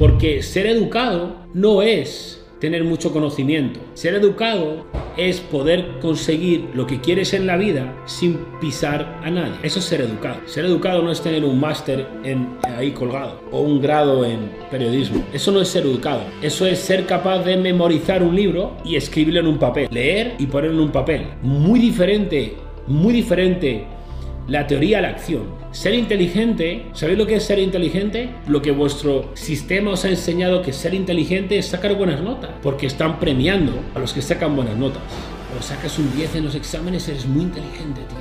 Porque ser educado no es tener mucho conocimiento. Ser educado es poder conseguir lo que quieres en la vida sin pisar a nadie. Eso es ser educado. Ser educado no es tener un máster en, ahí colgado o un grado en periodismo. Eso no es ser educado. Eso es ser capaz de memorizar un libro y escribirlo en un papel. Leer y ponerlo en un papel. Muy diferente, muy diferente la teoría a la acción. Ser inteligente, ¿sabéis lo que es ser inteligente? Lo que vuestro sistema os ha enseñado que ser inteligente es sacar buenas notas, porque están premiando a los que sacan buenas notas. O sacas un 10 en los exámenes, eres muy inteligente, tío.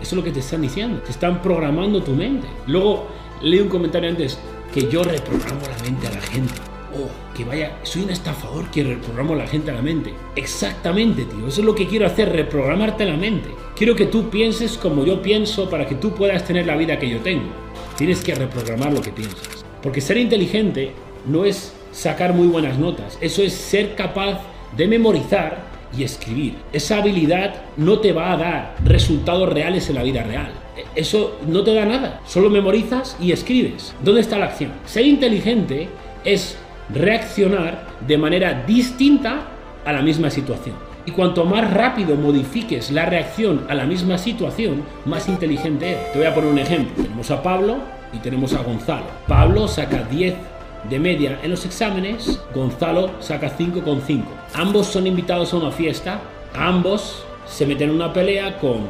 Eso es lo que te están diciendo, te están programando tu mente. Luego leí un comentario antes que yo reprogramo la mente a la gente oh, que vaya, soy un estafador que reprogramo a la gente a la mente. Exactamente, tío, eso es lo que quiero hacer, reprogramarte la mente. Quiero que tú pienses como yo pienso para que tú puedas tener la vida que yo tengo. Tienes que reprogramar lo que piensas. Porque ser inteligente no es sacar muy buenas notas, eso es ser capaz de memorizar y escribir. Esa habilidad no te va a dar resultados reales en la vida real. Eso no te da nada. Solo memorizas y escribes. ¿Dónde está la acción? Ser inteligente es reaccionar de manera distinta a la misma situación. Y cuanto más rápido modifiques la reacción a la misma situación, más inteligente eres. Te voy a poner un ejemplo. Tenemos a Pablo y tenemos a Gonzalo. Pablo saca 10 de media en los exámenes, Gonzalo saca 5,5. Ambos son invitados a una fiesta, ambos se meten en una pelea con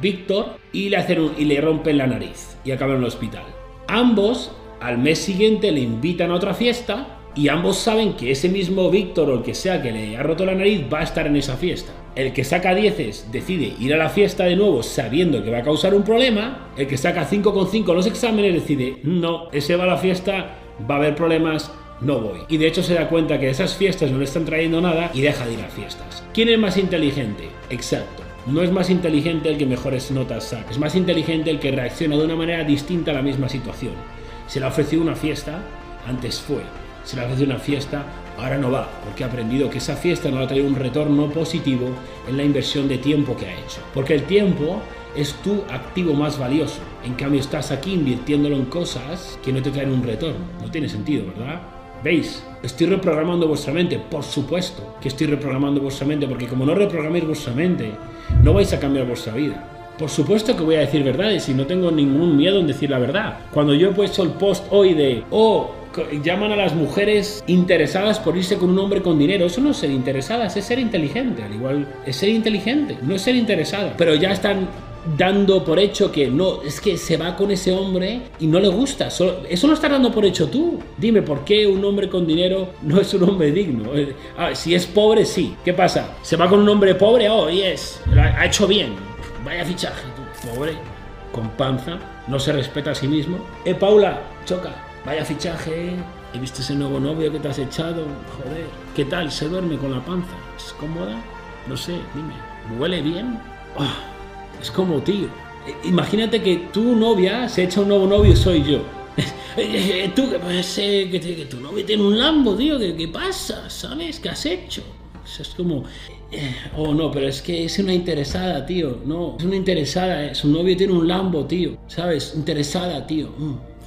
Víctor y y le rompen la nariz y acaban en el hospital. Ambos al mes siguiente le invitan a otra fiesta y ambos saben que ese mismo Víctor o el que sea que le ha roto la nariz va a estar en esa fiesta. El que saca 10 decide ir a la fiesta de nuevo sabiendo que va a causar un problema. El que saca 5,5 en los exámenes decide, no, ese va a la fiesta, va a haber problemas, no voy. Y de hecho se da cuenta que esas fiestas no le están trayendo nada y deja de ir a fiestas. ¿Quién es más inteligente? Exacto. No es más inteligente el que mejores notas saca, es más inteligente el que reacciona de una manera distinta a la misma situación. Se le ha ofrecido una fiesta, antes fue se le hace una fiesta, ahora no va, porque ha aprendido que esa fiesta no le ha traído un retorno positivo en la inversión de tiempo que ha hecho. Porque el tiempo es tu activo más valioso. En cambio, estás aquí invirtiéndolo en cosas que no te traen un retorno. No tiene sentido, ¿verdad? ¿Veis? Estoy reprogramando vuestra mente. Por supuesto que estoy reprogramando vuestra mente, porque como no reprograméis vuestra mente, no vais a cambiar vuestra vida. Por supuesto que voy a decir verdades y no tengo ningún miedo en decir la verdad. Cuando yo he puesto el post hoy de, oh, llaman a las mujeres interesadas por irse con un hombre con dinero. Eso no es ser interesadas, es ser inteligente. Al igual, es ser inteligente, no es ser interesada. Pero ya están dando por hecho que no, es que se va con ese hombre y no le gusta. eso lo estás dando por hecho tú. Dime, ¿por qué un hombre con dinero no es un hombre digno? Eh, ah, si es pobre, sí. ¿Qué pasa? ¿Se va con un hombre pobre? Oh, yes, lo ha hecho bien. Vaya fichaje, tú. Pobre, con panza, no se respeta a sí mismo. Eh, Paula, choca Vaya fichaje, he visto ese nuevo novio que te has echado, joder, ¿qué tal? ¿Se duerme con la panza? ¿Es cómoda? No sé, dime, ¿huele bien? Ah, es como, tío, eh, imagínate que tu novia se echa un nuevo novio y soy yo. Eh, eh, tú, pues, que, que, tu novio tiene un Lambo, tío, ¿qué, qué pasa? ¿Sabes? ¿Qué has hecho? es como, oh no, pero es que es una interesada, tío. No, es una interesada, su novio tiene un Lambo, tío. ¿Sabes? Interesada, tío. Mm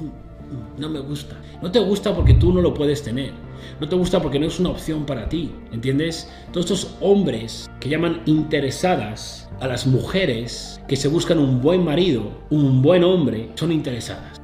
no me gusta. No te gusta porque tú no lo puedes tener. No te gusta porque no es una opción para ti. ¿Entiendes? Todos estos hombres que llaman interesadas a las mujeres que se buscan un buen marido, un buen hombre, son interesadas.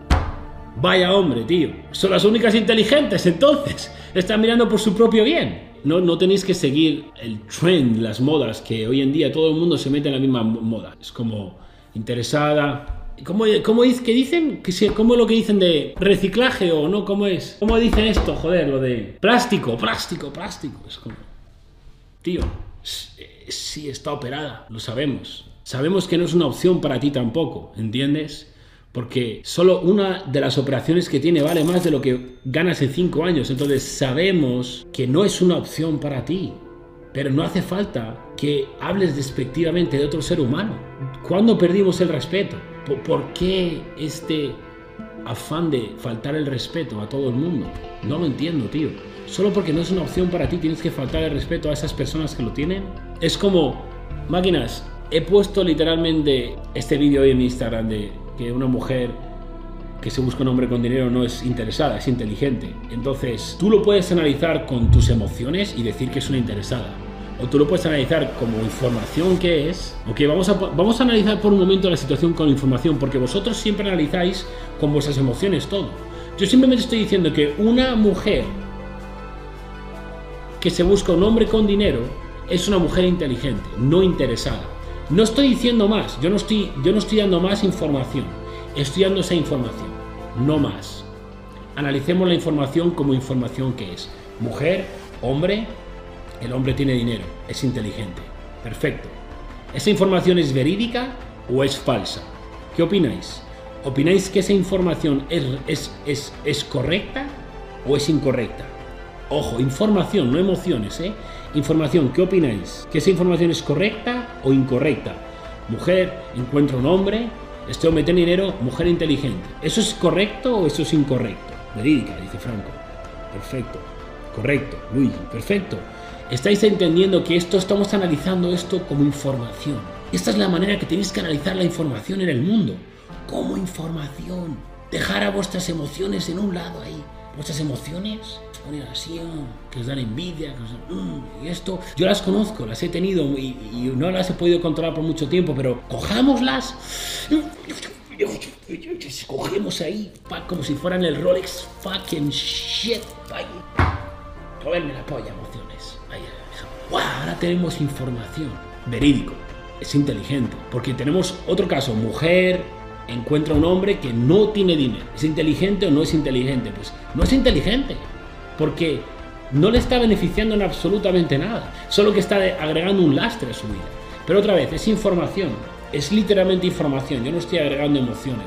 Vaya hombre, tío. Son las únicas inteligentes entonces. Están mirando por su propio bien. No, no tenéis que seguir el trend, las modas, que hoy en día todo el mundo se mete en la misma moda. Es como interesada, ¿Cómo, cómo es que dicen? ¿Cómo es lo que dicen de reciclaje o no? ¿Cómo es? ¿Cómo dicen esto? Joder, lo de plástico, plástico, plástico. Es como. Tío, sí está operada, lo sabemos. Sabemos que no es una opción para ti tampoco, ¿entiendes? Porque solo una de las operaciones que tiene vale más de lo que ganas en cinco años. Entonces sabemos que no es una opción para ti. Pero no hace falta que hables despectivamente de otro ser humano. ¿Cuándo perdimos el respeto? ¿Por qué este afán de faltar el respeto a todo el mundo? No lo entiendo, tío. Solo porque no es una opción para ti tienes que faltar el respeto a esas personas que lo tienen. Es como, máquinas, he puesto literalmente este vídeo hoy en Instagram de que una mujer que se busca un hombre con dinero no es interesada, es inteligente. Entonces, tú lo puedes analizar con tus emociones y decir que es una interesada. O tú lo puedes analizar como información que es. Ok, vamos a, vamos a analizar por un momento la situación con información, porque vosotros siempre analizáis con vuestras emociones todo. Yo simplemente estoy diciendo que una mujer que se busca un hombre con dinero es una mujer inteligente, no interesada. No estoy diciendo más, yo no estoy, yo no estoy dando más información, estoy dando esa información, no más. Analicemos la información como información que es. Mujer, hombre, el hombre tiene dinero, es inteligente. Perfecto. ¿Esa información es verídica o es falsa? ¿Qué opináis? ¿Opináis que esa información es, es, es, es correcta o es incorrecta? Ojo, información, no emociones, ¿eh? Información, ¿qué opináis? ¿Que esa información es correcta o incorrecta? Mujer, encuentra un hombre, este hombre tiene dinero, mujer inteligente. ¿Eso es correcto o eso es incorrecto? Verídica, dice Franco. Perfecto. Correcto, Luigi, perfecto. Estáis entendiendo que esto estamos analizando esto como información. Esta es la manera que tenéis que analizar la información en el mundo. Como información. Dejar a vuestras emociones en un lado ahí. Vuestras emociones así, que os dan envidia, que os dan, mm, y esto, yo las conozco, las he tenido y, no las he podido controlar por mucho tiempo, pero cojámoslas, cogemos ahí, como si fueran el Rolex fucking shit, joderme la polla, emociones, ahora tenemos información, verídico, es inteligente, porque tenemos otro caso, mujer, encuentra un hombre que no tiene dinero. ¿Es inteligente o no es inteligente? Pues no es inteligente porque no le está beneficiando en absolutamente nada, solo que está agregando un lastre a su vida. Pero otra vez, es información, es literalmente información, yo no estoy agregando emociones.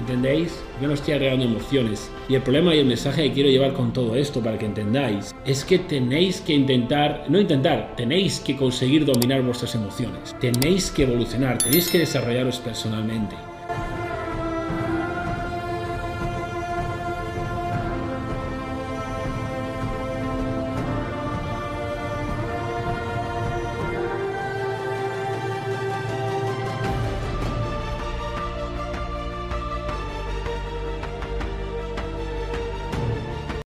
¿Entendéis? Yo no estoy agregando emociones. Y el problema y el mensaje que quiero llevar con todo esto para que entendáis es que tenéis que intentar, no intentar, tenéis que conseguir dominar vuestras emociones. Tenéis que evolucionar, tenéis que desarrollaros personalmente.